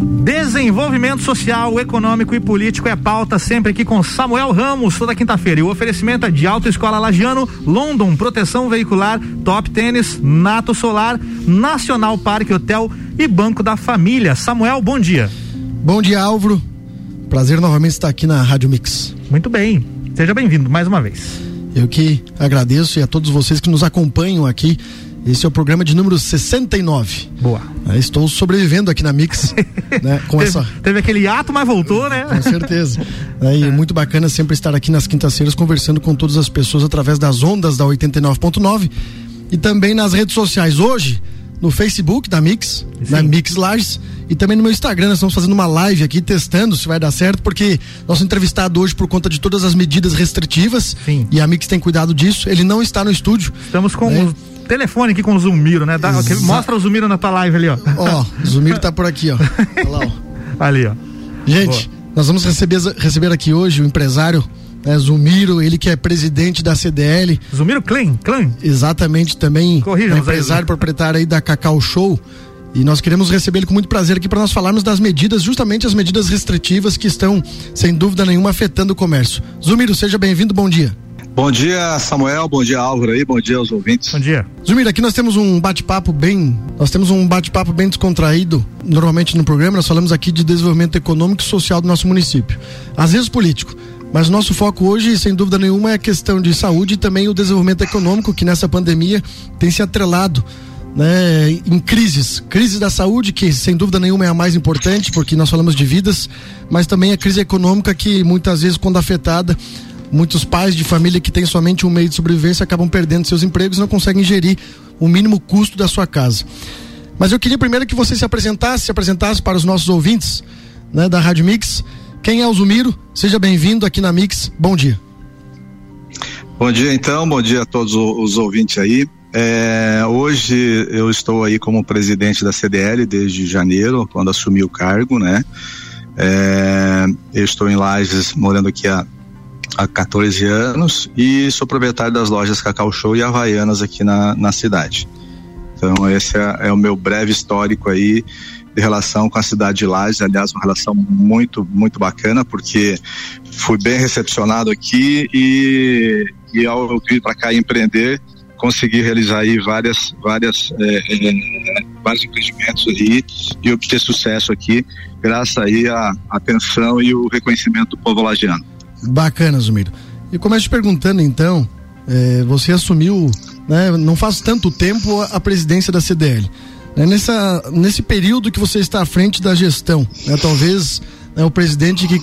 Desenvolvimento social, econômico e político é pauta sempre aqui com Samuel Ramos, toda quinta-feira. E o oferecimento é de Autoescola Lagiano, London, Proteção Veicular, Top Tênis, Nato Solar, Nacional Parque Hotel e Banco da Família. Samuel, bom dia. Bom dia, Álvaro. Prazer novamente estar aqui na Rádio Mix. Muito bem. Seja bem-vindo mais uma vez. Eu que agradeço e a todos vocês que nos acompanham aqui esse é o programa de número 69. Boa. É, estou sobrevivendo aqui na Mix. né, com teve, essa... teve aquele ato, mas voltou, né? Com certeza. É, e é. muito bacana sempre estar aqui nas quintas-feiras conversando com todas as pessoas através das ondas da 89.9 e também nas redes sociais. Hoje, no Facebook da Mix, Sim. na Mix Lages, e também no meu Instagram. Nós estamos fazendo uma live aqui testando se vai dar certo, porque nosso entrevistado hoje, por conta de todas as medidas restritivas, Sim. e a Mix tem cuidado disso, ele não está no estúdio. Estamos com né? Telefone aqui com o Zumiro, né? Dá, mostra o Zumiro na tua live ali, ó. Ó, o Zumiro tá por aqui, ó. Olha lá, ó. Ali, ó. Gente, Boa. nós vamos receber, receber aqui hoje o empresário né, Zumiro, ele que é presidente da CDL. Zumiro Klein, Klein. Exatamente, também é empresário aí. proprietário aí da Cacau Show. E nós queremos recebê-lo com muito prazer aqui para nós falarmos das medidas, justamente as medidas restritivas que estão, sem dúvida nenhuma, afetando o comércio. Zumiro, seja bem-vindo, bom dia. Bom dia, Samuel. Bom dia, Álvaro aí. Bom dia aos ouvintes. Bom dia. Zumir, aqui nós temos um bate-papo bem, nós temos um bate-papo bem descontraído. Normalmente no programa nós falamos aqui de desenvolvimento econômico e social do nosso município. Às vezes político. Mas o nosso foco hoje, sem dúvida nenhuma, é a questão de saúde e também o desenvolvimento econômico que nessa pandemia tem se atrelado né, em crises. Crise da saúde, que sem dúvida nenhuma é a mais importante, porque nós falamos de vidas, mas também a crise econômica que muitas vezes, quando afetada, Muitos pais de família que têm somente um meio de sobrevivência acabam perdendo seus empregos e não conseguem gerir o mínimo custo da sua casa. Mas eu queria primeiro que você se apresentasse, se apresentasse para os nossos ouvintes né, da Rádio Mix. Quem é o Zumiro? Seja bem-vindo aqui na Mix. Bom dia. Bom dia, então. Bom dia a todos os ouvintes aí. É, hoje eu estou aí como presidente da CDL desde janeiro, quando assumi o cargo, né? É, eu estou em Lages, morando aqui há há 14 anos e sou proprietário das lojas Cacau Show e Havaianas aqui na, na cidade. Então esse é, é o meu breve histórico aí de relação com a cidade de Lages, aliás, uma relação muito, muito bacana, porque fui bem recepcionado aqui e, e ao vir para cá empreender, consegui realizar aí várias, várias, é, é, vários empreendimentos aí e obter sucesso aqui, graças aí à atenção e o reconhecimento do povo lagiano. Bacana, Zumiro. E começo te perguntando então, é, você assumiu, né, não faz tanto tempo a presidência da CDL. Né, nessa, nesse período que você está à frente da gestão, né, talvez né, o presidente que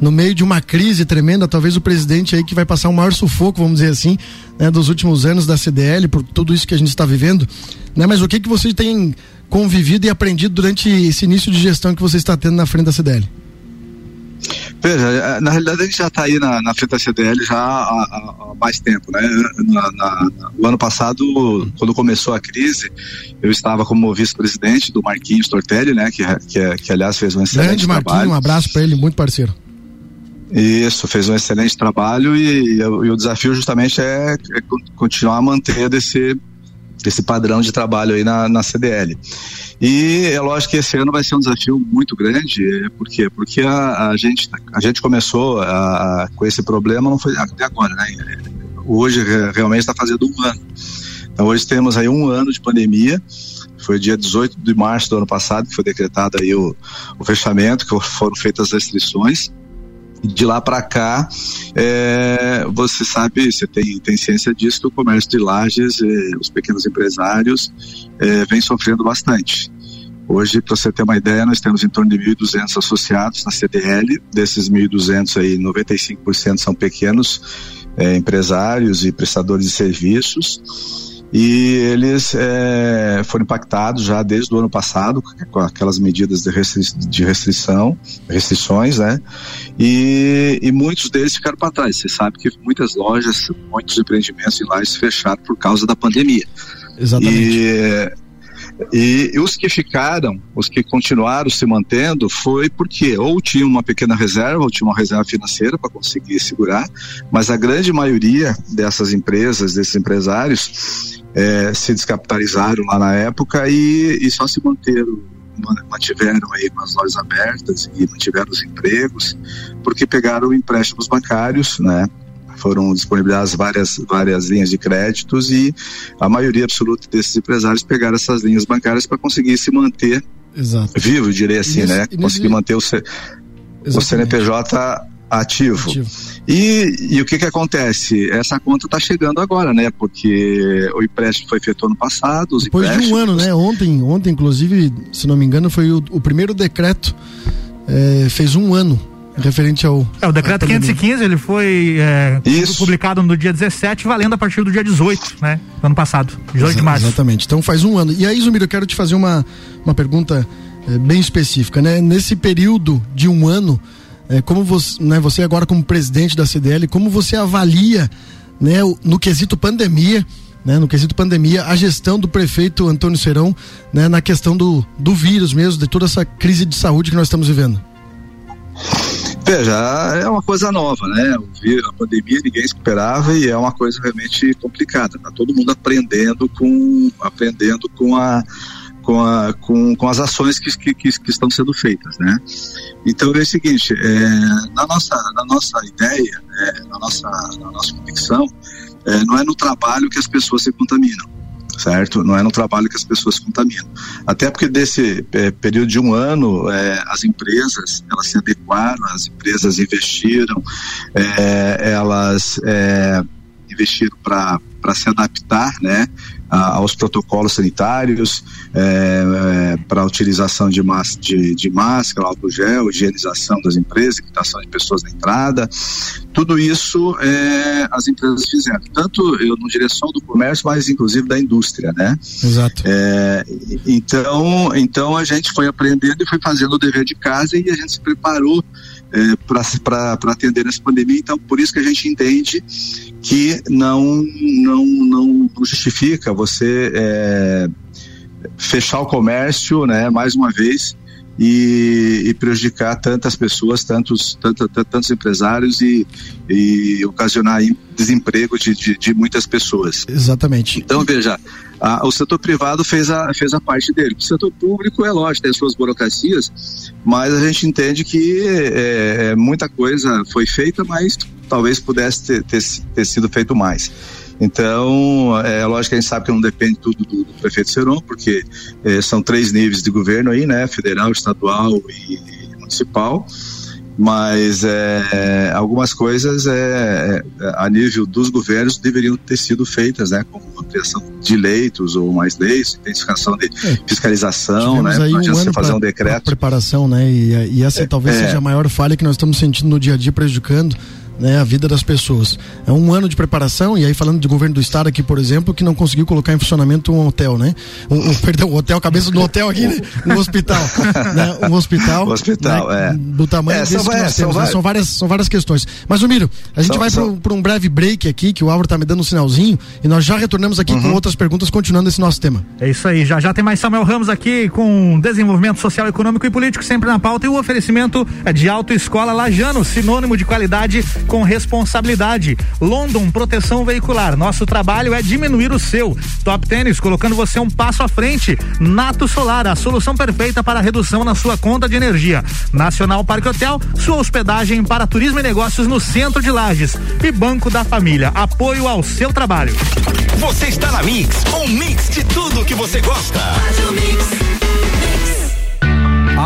no meio de uma crise tremenda, talvez o presidente aí que vai passar o maior sufoco, vamos dizer assim, né, dos últimos anos da CDL, por tudo isso que a gente está vivendo, né, mas o que que você tem convivido e aprendido durante esse início de gestão que você está tendo na frente da CDL? Veja, é, na realidade a gente já está aí na, na frente da CDL já há, há, mais tempo, né? Na, na, no ano passado, quando começou a crise, eu estava como vice-presidente do Marquinhos Tortelli, né? Que, que, que aliás fez um excelente Grande trabalho. Marquinhos, um abraço para ele, muito parceiro. Isso, fez um excelente trabalho e, e, e o desafio justamente é, é continuar a manter desse, desse padrão de trabalho aí na, na CDL. E é lógico que esse ano vai ser um desafio muito grande, é, por quê? Porque a, a gente, a gente começou a, a, com esse problema, não foi até agora, né? Hoje realmente está fazendo um ano. Então hoje temos aí um ano de pandemia, foi dia 18 de março do ano passado que foi decretado aí o, o fechamento, que foram feitas as restrições de lá para cá, é, você sabe, você tem, tem ciência disso, que o comércio de lajes, é, os pequenos empresários, é, vem sofrendo bastante. Hoje, para você ter uma ideia, nós temos em torno de 1.200 associados na CDL. Desses 1.200 aí, 95% são pequenos é, empresários e prestadores de serviços e eles é, foram impactados já desde o ano passado com aquelas medidas de, restri de restrição, restrições, né? E, e, muitos deles ficaram para trás. Você sabe que muitas lojas, muitos empreendimentos em se fecharam por causa da pandemia. Exatamente. E, e, os que ficaram, os que continuaram se mantendo, foi porque ou tinham uma pequena reserva, ou tinham uma reserva financeira para conseguir segurar, mas a grande maioria dessas empresas, desses empresários, é, se descapitalizaram lá na época e, e só se manteram mantiveram aí com as lojas abertas e mantiveram os empregos, porque pegaram empréstimos bancários, né? Foram disponibilizadas várias, várias linhas de créditos e a maioria absoluta desses empresários pegaram essas linhas bancárias para conseguir se manter Exato. vivo, direi assim, nesse, né? Conseguir manter o, C, o CNPJ ativo. ativo. E, e o que que acontece? Essa conta está chegando agora, né? Porque o empréstimo foi feito ano passado. Depois de um ano, né? Ontem, ontem, inclusive, se não me engano, foi o, o primeiro decreto. É, fez um ano referente ao. É, o decreto 515 ele foi é, publicado no dia 17, valendo a partir do dia 18, né? ano passado, 18 Exa de março. Exatamente. Então faz um ano. E aí, Zumiro, eu quero te fazer uma, uma pergunta é, bem específica, né? Nesse período de um ano, é, como você, né, você agora como presidente da CDL, como você avalia, né, no quesito pandemia, né, no quesito pandemia, a gestão do prefeito Antônio Serão, né, na questão do, do vírus mesmo, de toda essa crise de saúde que nós estamos vivendo? Veja, é uma coisa nova, né? A pandemia ninguém esperava e é uma coisa realmente complicada. Tá todo mundo aprendendo com aprendendo com a com, a, com, com as ações que, que, que, estão sendo feitas, né? Então é o seguinte, é, na, nossa, na nossa ideia, é, na, nossa, na nossa convicção, é, não é no trabalho que as pessoas se contaminam, certo? Não é no trabalho que as pessoas contaminam. Até porque desse é, período de um ano, é, as empresas, elas se adequaram, as empresas investiram, é, elas é, investiram para se adaptar, né? Aos protocolos sanitários, é, é, para a utilização de, de, de máscara, álcool gel, higienização das empresas, equitação de pessoas na entrada. Tudo isso é, as empresas fizeram, tanto eu não direção do comércio, mas inclusive da indústria, né? Exato. É, então, então a gente foi aprendendo e foi fazendo o dever de casa e a gente se preparou é, para atender essa pandemia. Então, por isso que a gente entende que não, não, não justifica você é, fechar o comércio, né, mais uma vez, e, e, prejudicar tantas pessoas, tantos, tantos, tantos empresários e, e ocasionar desemprego de, de, de, muitas pessoas. Exatamente. Então, veja, o setor privado fez a, fez a parte dele. O setor público é lógico, tem as suas burocracias, mas a gente entende que é, é muita coisa foi feita, mas talvez pudesse ter, ter, ter sido feito mais. Então, é lógico que a gente sabe que não depende tudo do, do prefeito Seron, porque é, são três níveis de governo aí, né? Federal, estadual e municipal. Mas é, algumas coisas é, é, a nível dos governos deveriam ter sido feitas, né? Como ampliação de leitos ou mais leis, intensificação de é. fiscalização, né? Aí um ano fazer pra, um decreto. Preparação, né? E, e essa talvez é. seja a maior falha que nós estamos sentindo no dia a dia prejudicando né, a vida das pessoas. É um ano de preparação, e aí falando de governo do estado aqui, por exemplo, que não conseguiu colocar em funcionamento um hotel, né? Um, um perdão, um hotel, cabeça do hotel aqui, né? Um hospital. né? Um hospital. Um hospital, né? é. Do tamanho é, desse são, que nós temos, são, né? são, várias, são várias questões. Mas, o Miro, a gente são, vai são... para um breve break aqui, que o Álvaro tá me dando um sinalzinho, e nós já retornamos aqui uhum. com outras perguntas, continuando esse nosso tema. É isso aí, já já tem mais Samuel Ramos aqui com desenvolvimento social, econômico e político sempre na pauta, e o oferecimento é de autoescola Lajano, sinônimo de qualidade com responsabilidade. London Proteção Veicular. Nosso trabalho é diminuir o seu. Top Tênis, colocando você um passo à frente. Nato Solar, a solução perfeita para a redução na sua conta de energia. Nacional Parque Hotel, sua hospedagem para turismo e negócios no centro de Lages. E Banco da Família, apoio ao seu trabalho. Você está na Mix, um mix de tudo que você gosta.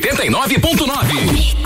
89.9.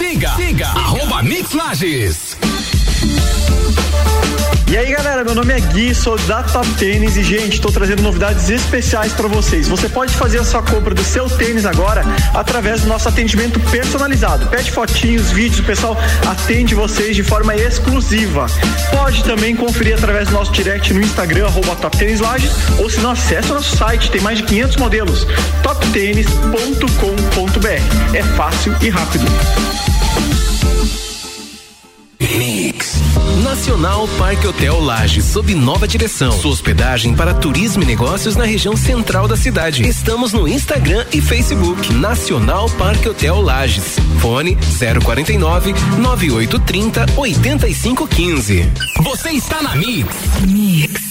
Siga, siga, arroba Mix Lages. E aí galera, meu nome é Gui, sou da Top Tênis e gente, estou trazendo novidades especiais para vocês. Você pode fazer a sua compra do seu tênis agora através do nosso atendimento personalizado. Pede fotinhos, vídeos, o pessoal atende vocês de forma exclusiva. Pode também conferir através do nosso direct no Instagram, arroba Top Tênis Lages, ou se não, acessa o nosso site, tem mais de 500 modelos, toptênis.com.br. É fácil e rápido. Mix. Nacional Parque Hotel Lages, sob nova direção. Sua hospedagem para turismo e negócios na região central da cidade. Estamos no Instagram e Facebook. Nacional Parque Hotel Lages. Fone 049 9830 8515. Você está na Mix. Mix.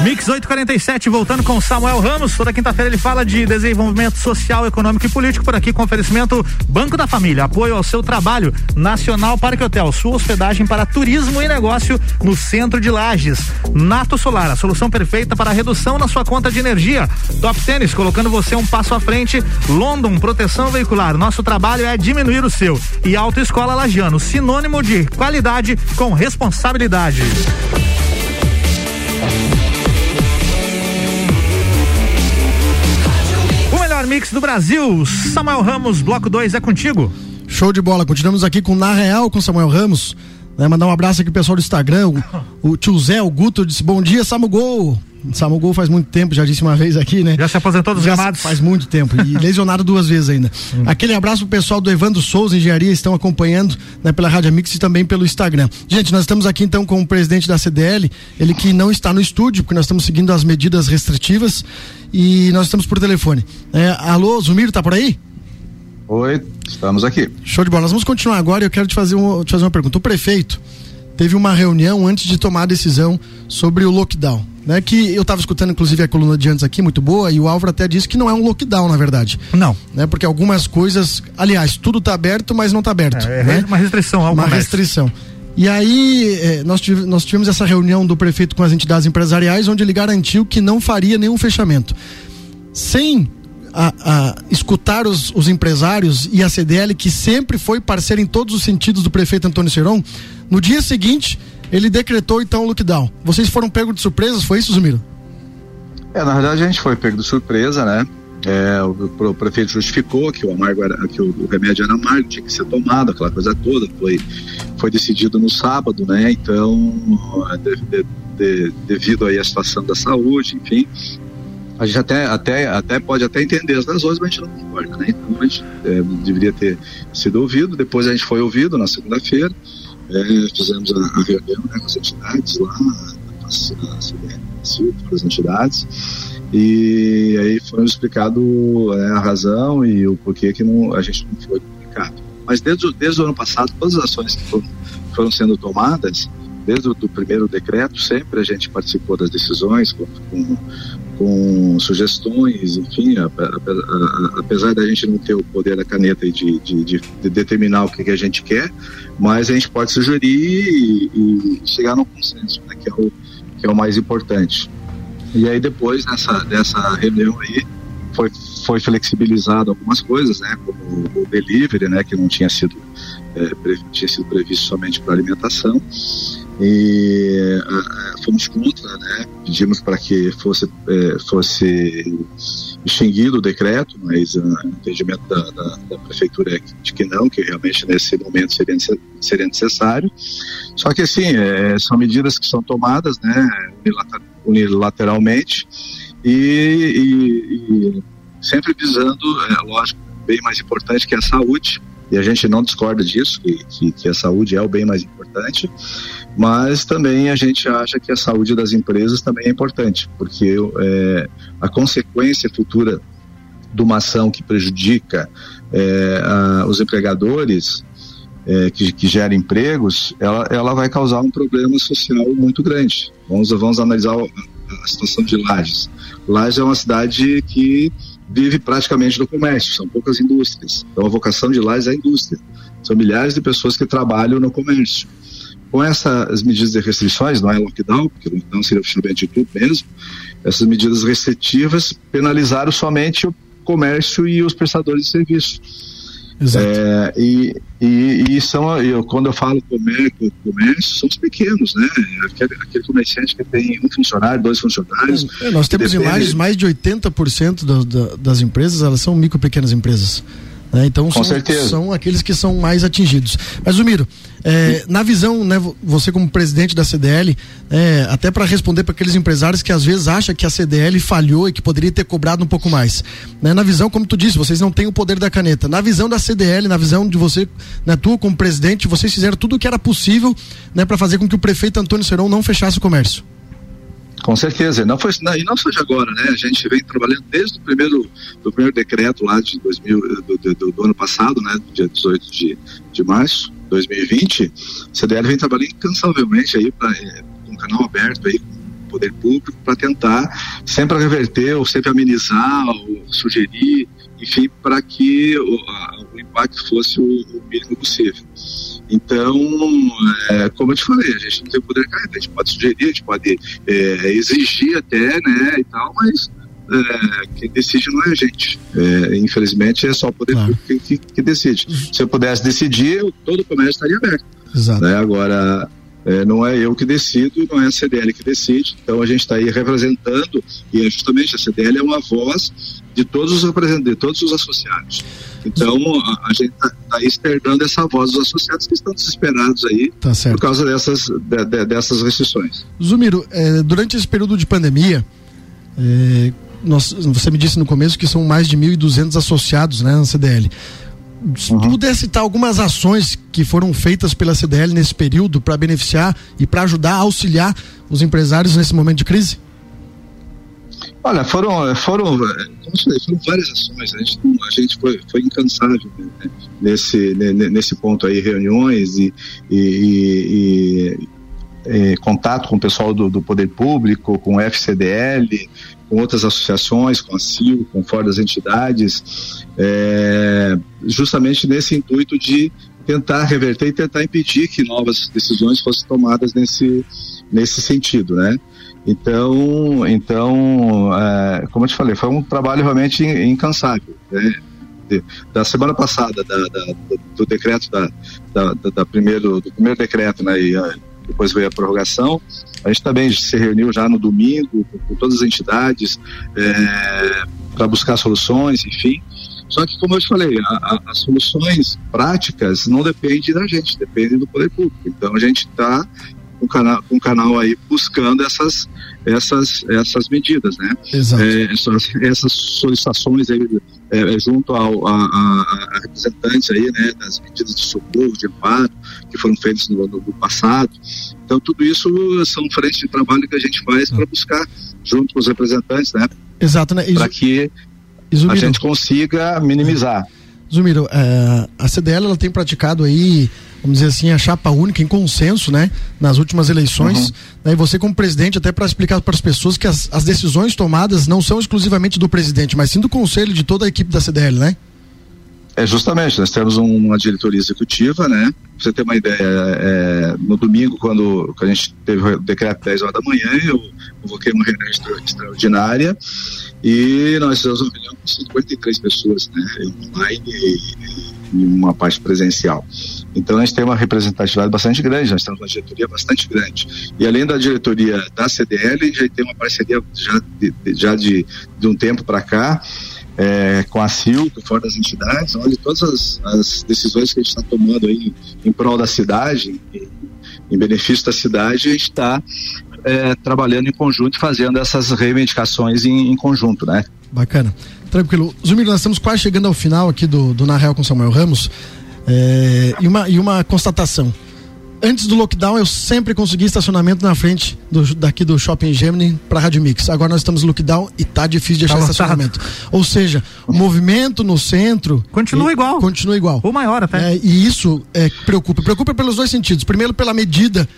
Mix 847, voltando com Samuel Ramos. Toda quinta-feira ele fala de desenvolvimento social, econômico e político. Por aqui com oferecimento Banco da Família. Apoio ao seu trabalho. Nacional Parque Hotel. Sua hospedagem para turismo e negócio no centro de Lages. Nato Solar, a solução perfeita para redução na sua conta de energia. Top Tênis, colocando você um passo à frente. London, proteção veicular. Nosso trabalho é diminuir o seu. E Autoescola Lagiano, sinônimo de qualidade com responsabilidade. Mix do Brasil. Samuel Ramos, bloco 2, é contigo. Show de bola. Continuamos aqui com Na Real com Samuel Ramos. Né, mandar um abraço aqui pro pessoal do Instagram. O, o tio Zé, o Guto, disse: Bom dia, Samu Gol. Samu Gol faz muito tempo, já disse uma vez aqui, né? Já se aposentou dos gramados? Faz muito tempo. E lesionado duas vezes ainda. Hum. Aquele abraço pro pessoal do Evandro Souza Engenharia, estão acompanhando né, pela Rádio Mix e também pelo Instagram. Gente, nós estamos aqui então com o presidente da CDL, ele que não está no estúdio, porque nós estamos seguindo as medidas restritivas e nós estamos por telefone. É, alô, Zumiro, tá por aí? Oi, estamos aqui. Show de bola. Nós vamos continuar agora e eu quero te fazer, um, te fazer uma pergunta. O prefeito teve uma reunião antes de tomar a decisão sobre o lockdown. Né, que eu estava escutando, inclusive, a coluna de antes aqui, muito boa, e o Álvaro até disse que não é um lockdown, na verdade. Não. Né, porque algumas coisas. Aliás, tudo está aberto, mas não está aberto. É, né? uma restrição, Uma comércio. restrição. E aí, eh, nós, tivemos, nós tivemos essa reunião do prefeito com as entidades empresariais, onde ele garantiu que não faria nenhum fechamento. Sem a, a, escutar os, os, empresários e a CDL, que sempre foi parceiro em todos os sentidos do prefeito Antônio Seron, no dia seguinte ele decretou então o lockdown. Vocês foram pegos de surpresas, foi isso, Zumiro? É, na verdade a gente foi pego de surpresa, né? É, o, prefeito justificou que o amargo era, que o, remédio era amargo, tinha que ser tomado, aquela coisa toda. Foi, foi decidido no sábado, né? Então, de, de, de, devido aí à situação da saúde, enfim, a gente até, até, até pode até entender as razões, mas a gente não concorda, né? Então a gente é, deveria ter sido ouvido. Depois a gente foi ouvido na segunda-feira. É, fizemos a, a, reunião né, com as entidades lá, na CBN, as entidades, e aí foi explicado é, a razão e o porquê que não, a gente não foi comunicado. Mas desde, desde o ano passado, todas as ações que foram, foram sendo tomadas, desde o do primeiro decreto, sempre a gente participou das decisões com, com, com sugestões, enfim, apesar da gente não ter o poder da caneta de, de, de, de determinar o que, que, a gente quer, mas a gente pode sugerir e, e chegar num consenso, né, que, é o, que é o mais importante. E aí depois dessa, dessa reunião aí foi, foi flexibilizado algumas coisas, né, como o delivery, né, que não tinha sido, é, tinha sido previsto somente para alimentação e fomos contra, né? Pedimos para que fosse uh, fosse extinguido o decreto, mas uh, o entendimento da, da, da, prefeitura é de que não, que realmente nesse momento seria, seria necessário. Só que assim, é, são medidas que são tomadas, né? Unilateralmente e, e, e sempre visando, é, lógico, bem mais importante que é a saúde. E a gente não discorda disso, que, que, que a saúde é o bem mais importante mas também a gente acha que a saúde das empresas também é importante, porque é, a consequência futura de uma ação que prejudica é, a, os empregadores, é, que, que gera empregos, ela, ela vai causar um problema social muito grande. Vamos, vamos analisar a, situação de Lages. Lages é uma cidade que vive praticamente do comércio, são poucas indústrias. Então a vocação de Lages é a indústria. São milhares de pessoas que trabalham no comércio com essas medidas de restrições, não é lockdown, porque lockdown seria oficialmente tudo mesmo, essas medidas restritivas penalizaram somente o comércio e os prestadores de serviço. Exato. É, e, e, e, são, eu, quando eu falo comércio, comércio, são os pequenos, né? Aquele, aquele comerciante que tem um funcionário, dois funcionários. É, nós temos depende... imagens, mais de 80% do, do, das empresas, elas são micro pequenas empresas. Né? Então Com são, certeza. são aqueles que são mais atingidos. Mas, Zumiro, é, na visão, né, você como presidente da CDL, é, até para responder para aqueles empresários que às vezes acham que a CDL falhou e que poderia ter cobrado um pouco mais. Né? Na visão, como tu disse, vocês não têm o poder da caneta. Na visão da CDL, na visão de você, né, tu como presidente, vocês fizeram tudo o que era possível né, para fazer com que o prefeito Antônio Seron não fechasse o comércio. Com certeza, não foi não, e não só de agora, né? A gente vem trabalhando desde o primeiro do primeiro decreto lá de 2000 do, do, do ano passado, né? Dia 18 de, de março 2020, a CDL vem trabalhando incansavelmente aí para é, um canal aberto aí com o poder público para tentar sempre reverter ou sempre amenizar ou sugerir, enfim, para que o, a, o impacto fosse o, o mínimo possível. Então, é, como eu te falei, a gente não tem poder carregar, a gente pode sugerir, a gente pode é, exigir até, né, e tal, mas é, quem decide não é a gente. É, infelizmente é só o poder claro. público que, que, decide. Se eu pudesse decidir, todo o comércio estaria aberto. Exato. Né? Agora, é, não é eu que decido, não é a CDL que decide. Então a gente está aí representando, e é justamente a CDL é uma voz de todos os representantes, de todos os associados. Então, a, a gente está tá externando essa voz dos associados que estão desesperados aí tá por causa dessas, de, de, dessas restrições. Zumiro, é, durante esse período de pandemia, é, nós, você me disse no começo que são mais de 1.200 associados né, na CDL. Se uhum. pudesse citar algumas ações que foram feitas pela CDL nesse período para beneficiar e para ajudar a auxiliar os empresários nesse momento de crise? Olha, foram, foram, foram várias ações. A gente, a gente foi, foi incansável né, nesse, nesse ponto aí, reuniões e, e, e, e contato com o pessoal do, do, poder público, com o FCDL, com outras associações, com a CIL, com fora das entidades, é, justamente nesse intuito de tentar reverter e tentar impedir que novas decisões fossem tomadas nesse, nesse sentido, né? Então, então é, como eu te falei, foi um trabalho realmente incansável. Né? da semana passada, da, da, do decreto da, da, primeiro, do primeiro decreto, né, e depois veio a prorrogação, a gente também se reuniu já no domingo com, todas as entidades é, para buscar soluções, enfim. Só que, como eu te falei, a, a, as soluções práticas não dependem da gente, dependem do poder público. Então a gente está com o canal, o canal aí buscando essas, essas, essas medidas, né? Exato. É, essas, essas solicitações aí é, junto ao, a, a, a, representantes aí, né, das medidas de socorro, de amparo que foram feitas no, no, passado. Então tudo isso são frentes de trabalho que a gente faz para buscar junto com os representantes, né? Exato, né? Para que a gente consiga minimizar. Zumiro, é, a CDL ela tem praticado aí vamos dizer assim, a chapa única em consenso, né? Nas últimas eleições. Uhum. Né, e você, como presidente, até para explicar para as pessoas que as, as decisões tomadas não são exclusivamente do presidente, mas sim do conselho de toda a equipe da CDL, né? É justamente, nós temos uma diretoria executiva, né? Pra você ter uma ideia, é, no domingo, quando, quando a gente teve o decreto 10 horas da manhã, eu convoquei uma reunião extraordinária e nós fizemos uma reunião com 53 pessoas, né? Online e, e uma parte presencial. Então a gente tem uma representatividade bastante grande, nós temos uma diretoria bastante grande. E além da diretoria da CDL, já tem uma parceria já de, já de, de um tempo para cá é, com a CIL, fora das entidades, olha todas as, as, decisões que a gente está tomando aí em, prol da cidade, em, em benefício da cidade, a gente está é, trabalhando em conjunto e fazendo essas reivindicações em, em conjunto, né? Bacana. Tranquilo. Zumiro, nós estamos quase chegando ao final aqui do, do Na Real com Samuel Ramos. É, e, uma, e uma constatação antes do lockdown eu sempre consegui estacionamento na frente do, daqui do Shopping Gemini para Rádio Mix. Agora nós estamos no lockdown e tá difícil de achar tá estacionamento. Ou seja, o movimento no centro continua igual. Continua igual. Ou maior até. É, e isso é, preocupa. Preocupa pelos dois sentidos. Primeiro pela medida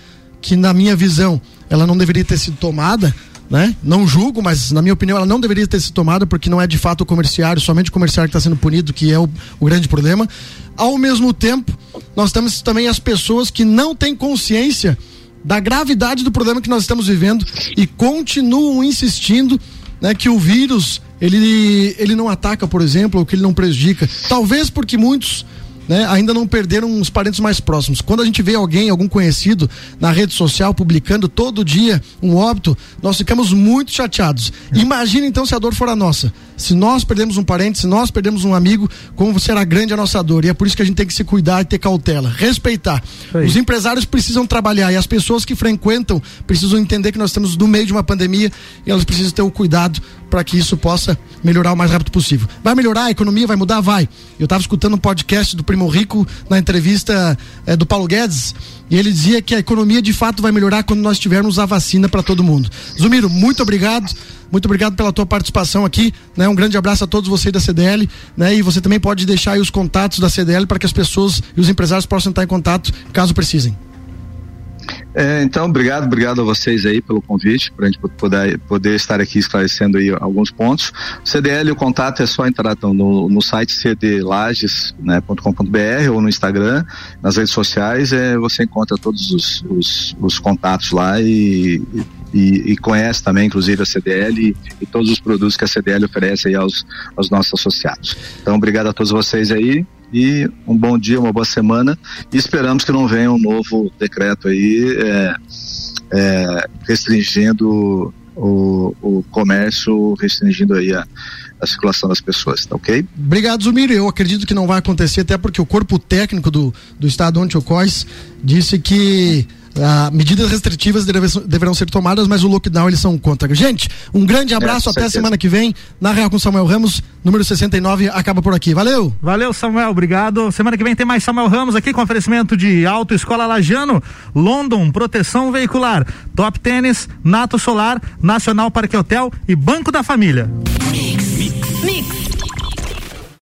que na minha visão ela não deveria ter sido tomada, né? Não julgo, mas na minha opinião ela não deveria ter sido tomada porque não é de fato o comerciário, somente o comerciário que está sendo punido, que é o, o grande problema. Ao mesmo tempo, nós temos também as pessoas que não têm consciência da gravidade do problema que nós estamos vivendo e continuam insistindo né, que o vírus ele, ele não ataca, por exemplo, ou que ele não prejudica. Talvez porque muitos né, ainda não perderam os parentes mais próximos. Quando a gente vê alguém, algum conhecido, na rede social publicando todo dia um óbito, nós ficamos muito chateados. Imagina então se a dor for a nossa. Se nós perdemos um parente, se nós perdemos um amigo, como será grande a nossa dor. E é por isso que a gente tem que se cuidar e ter cautela, respeitar. Os empresários precisam trabalhar e as pessoas que frequentam precisam entender que nós estamos no meio de uma pandemia e elas precisam ter o cuidado para que isso possa melhorar o mais rápido possível. Vai melhorar, a economia vai mudar? Vai. Eu estava escutando um podcast do Primo Rico na entrevista é, do Paulo Guedes e ele dizia que a economia de fato vai melhorar quando nós tivermos a vacina para todo mundo. Zumiro, muito obrigado. Muito obrigado pela tua participação aqui, né? Um grande abraço a todos vocês da CDL, né? E você também pode deixar aí os contatos da CDL para que as pessoas e os empresários possam estar em contato caso precisem. É, então, obrigado, obrigado a vocês aí pelo convite, para a gente poder, poder estar aqui esclarecendo aí alguns pontos. CDL, o contato é só entrar então, no, no site cdlages.com.br né, ou no Instagram, nas redes sociais, é, você encontra todos os, os, os contatos lá e, e, e, conhece também, inclusive, a CDL e, e, todos os produtos que a CDL oferece aí aos, aos nossos associados. Então, obrigado a todos vocês aí e um bom dia, uma boa semana e esperamos que não venha um novo decreto aí é, é, restringindo o, o comércio, restringindo aí a, a circulação das pessoas, tá ok? Obrigado, Zumir. Eu acredito que não vai acontecer, até porque o corpo técnico do, do estado onde ocorre disse que ah, medidas restritivas deverão ser tomadas, mas o lockdown eles são contra. Gente, um grande abraço, é, até a semana que vem. Na Real com Samuel Ramos, número 69, acaba por aqui. Valeu! Valeu, Samuel, obrigado. Semana que vem tem mais Samuel Ramos aqui com oferecimento de Auto Escola Lajano, London, Proteção Veicular, Top Tênis, Nato Solar, Nacional Parque Hotel e Banco da Família. Mix.